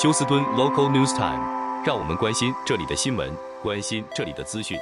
休斯敦 Local News Time，让我们关心这里的新闻，关心这里的资讯。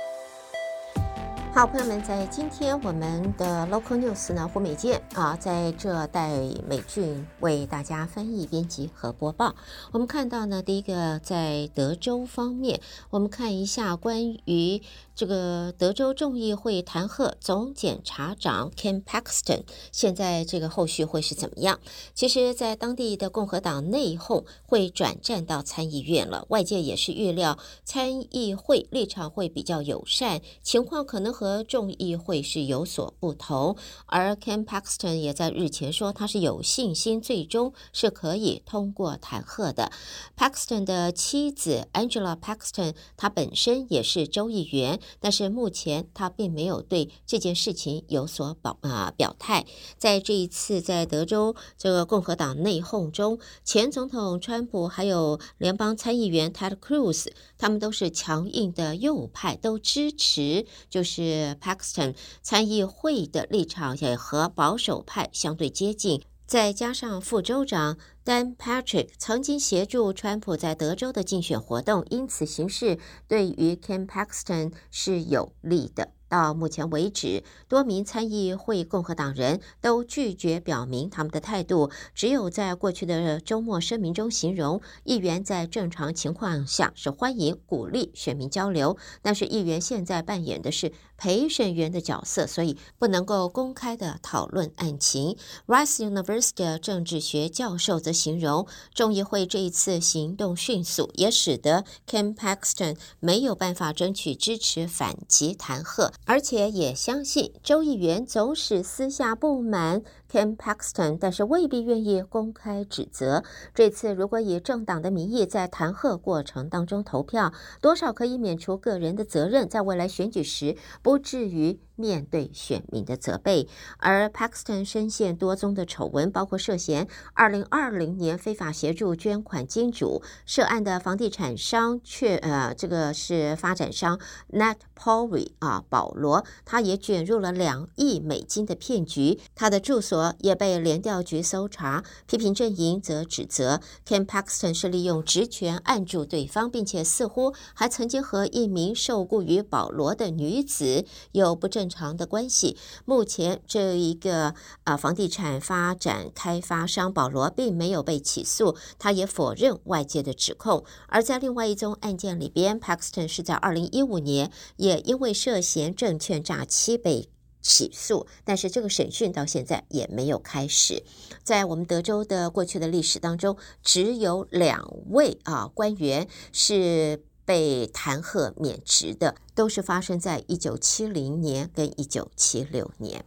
好，朋友们，在今天我们的 Local News 呢，胡美健啊，在这带美俊为大家翻译、编辑和播报。我们看到呢，第一个在德州方面，我们看一下关于这个德州众议会弹劾总检察长 Ken Paxton，现在这个后续会是怎么样？其实，在当地的共和党内讧会转战到参议院了，外界也是预料参议会立场会比较友善，情况可能和。众议会是有所不同，而 Ken Paxton 也在日前说，他是有信心最终是可以通过弹劾的。Paxton 的妻子 Angela Paxton，她本身也是州议员，但是目前他并没有对这件事情有所保啊表态。在这一次在德州这个共和党内讧中，前总统川普还有联邦参议员 Ted Cruz，他们都是强硬的右派，都支持就是。Paxton 参议会的立场也和保守派相对接近，再加上副州长但 Patrick 曾经协助川普在德州的竞选活动，因此形势对于 Ken Paxton 是有利的。到目前为止，多名参议会共和党人都拒绝表明他们的态度，只有在过去的周末声明中形容议员在正常情况下是欢迎鼓励选民交流，但是议员现在扮演的是陪审员的角色，所以不能够公开的讨论案情。Rice University 的政治学教授则形容众议会这一次行动迅速，也使得 Ken Paxton 没有办法争取支持反击弹劾。而且也相信周议员总是私下不满 Ken Paxton，但是未必愿意公开指责。这次如果以政党的名义在弹劾过程当中投票，多少可以免除个人的责任，在未来选举时不至于面对选民的责备。而 Paxton 深陷多宗的丑闻，包括涉嫌2020年非法协助捐款金主，涉案的房地产商却呃这个是发展商 Nat Porre 啊保罗，他也卷入了两亿美金的骗局，他的住所。也被联调局搜查，批评阵营则指责 Ken Paxton 是利用职权按住对方，并且似乎还曾经和一名受雇于保罗的女子有不正常的关系。目前，这一个啊房地产发展开发商保罗并没有被起诉，他也否认外界的指控。而在另外一宗案件里边，Paxton 是在二零一五年也因为涉嫌证券诈欺被。起诉，但是这个审讯到现在也没有开始。在我们德州的过去的历史当中，只有两位啊官员是被弹劾免职的，都是发生在一九七零年跟一九七六年。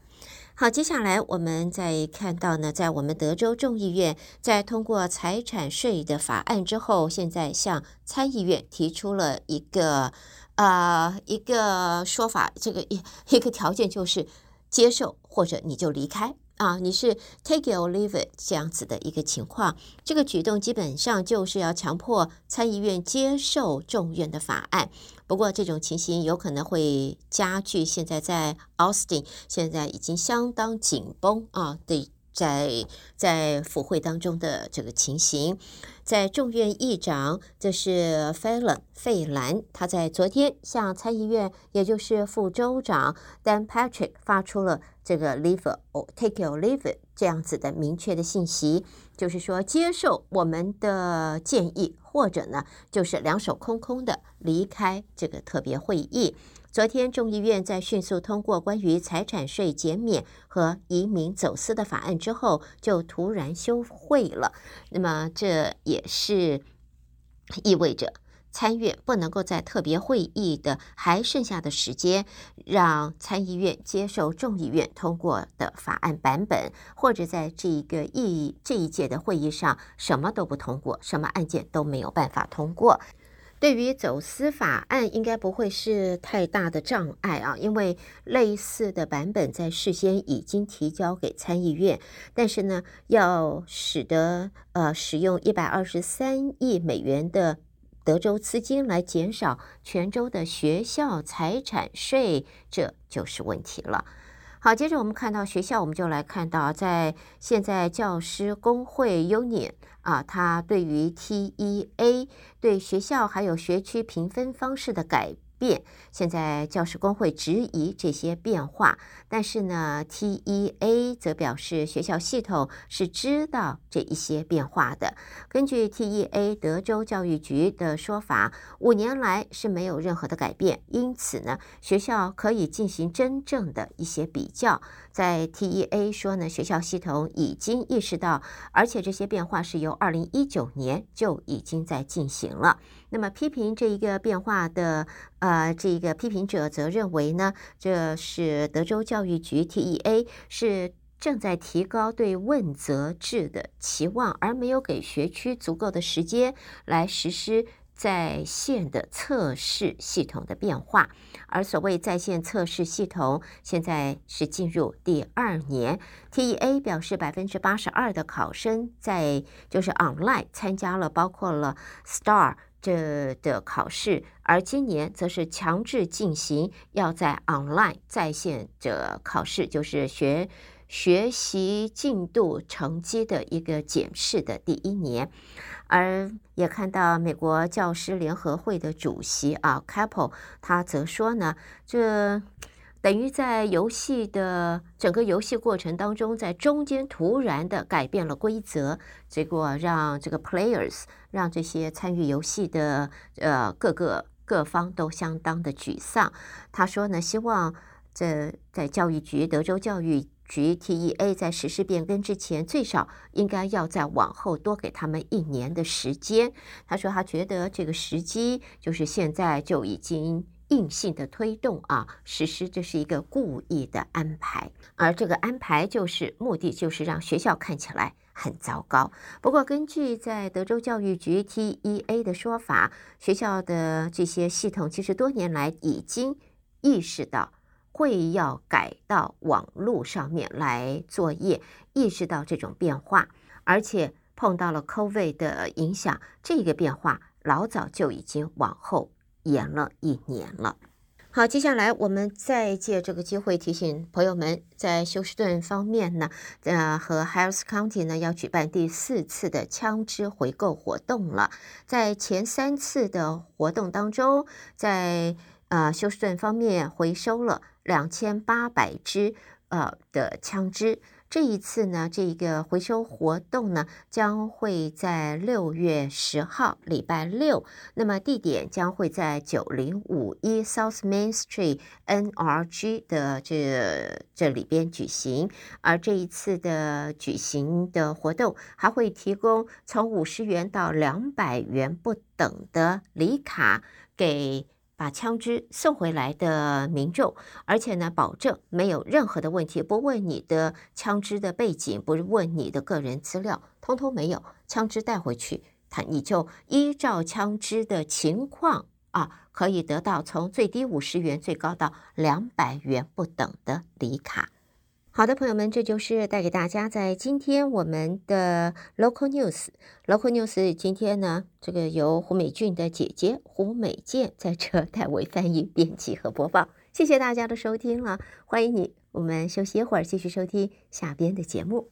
好，接下来我们再看到呢，在我们德州众议院在通过财产税的法案之后，现在向参议院提出了一个。呃，一个说法，这个一一个条件就是接受或者你就离开啊，你是 take it or leave 这样子的一个情况。这个举动基本上就是要强迫参议院接受众院的法案。不过这种情形有可能会加剧现在在 Austin 现在已经相当紧绷啊的在在府会当中的这个情形。在众院议长，这是费兰费兰，他在昨天向参议院，也就是副州长 Dan Patrick 发出了这个 leave or take your leave 这样子的明确的信息，就是说接受我们的建议，或者呢就是两手空空的离开这个特别会议。昨天，众议院在迅速通过关于财产税减免和移民走私的法案之后，就突然休会了。那么，这也是意味着参院不能够在特别会议的还剩下的时间，让参议院接受众议院通过的法案版本，或者在这一个议这一届的会议上什么都不通过，什么案件都没有办法通过。对于走私法案，应该不会是太大的障碍啊，因为类似的版本在事先已经提交给参议院。但是呢，要使得呃使用一百二十三亿美元的德州资金来减少全州的学校财产税，这就是问题了。好，接着我们看到学校，我们就来看到在现在教师工会 Union 啊，它对于 TEA 对学校还有学区评分方式的改变，现在教师工会质疑这些变化，但是呢，TEA 则表示学校系统是知道这一些变化的。根据 TEA 德州教育局的说法，五年来是没有任何的改变，因此呢，学校可以进行真正的一些比较。在 TEA 说呢，学校系统已经意识到，而且这些变化是由二零一九年就已经在进行了。那么批评这一个变化的，呃，这个批评者则认为呢，这是德州教育局 TEA 是正在提高对问责制的期望，而没有给学区足够的时间来实施在线的测试系统的变化。而所谓在线测试系统现在是进入第二年，TEA 表示百分之八十二的考生在就是 online 参加了，包括了 STAR。这的考试，而今年则是强制进行要在 online 在线的考试，就是学学习进度成绩的一个检视的第一年，而也看到美国教师联合会的主席啊 Capel 他则说呢，这。等于在游戏的整个游戏过程当中，在中间突然的改变了规则，结果让这个 players 让这些参与游戏的呃各个各方都相当的沮丧。他说呢，希望这在教育局德州教育局 TEA 在实施变更之前，最少应该要再往后多给他们一年的时间。他说他觉得这个时机就是现在就已经。硬性的推动啊，实施这是一个故意的安排，而这个安排就是目的就是让学校看起来很糟糕。不过，根据在德州教育局 TEA 的说法，学校的这些系统其实多年来已经意识到会要改到网络上面来作业，意识到这种变化，而且碰到了 COVID 的影响，这个变化老早就已经往后。延了一年了。好，接下来我们再借这个机会提醒朋友们，在休斯顿方面呢，呃，和 Harris County 呢要举办第四次的枪支回购活动了。在前三次的活动当中，在呃休斯顿方面回收了两千八百支呃的枪支。这一次呢，这个回收活动呢，将会在六月十号，礼拜六。那么地点将会在九零五一 South Main Street NRG 的这这里边举行。而这一次的举行的活动，还会提供从五十元到两百元不等的礼卡给。把枪支送回来的民众，而且呢，保证没有任何的问题，不问你的枪支的背景，不问你的个人资料，通通没有。枪支带回去，他你就依照枪支的情况啊，可以得到从最低五十元，最高到两百元不等的礼卡。好的，朋友们，这就是带给大家在今天我们的 Local News。Local News 今天呢，这个由胡美俊的姐姐胡美健在这代为翻译、编辑和播放。谢谢大家的收听了，欢迎你，我们休息一会儿，继续收听下边的节目。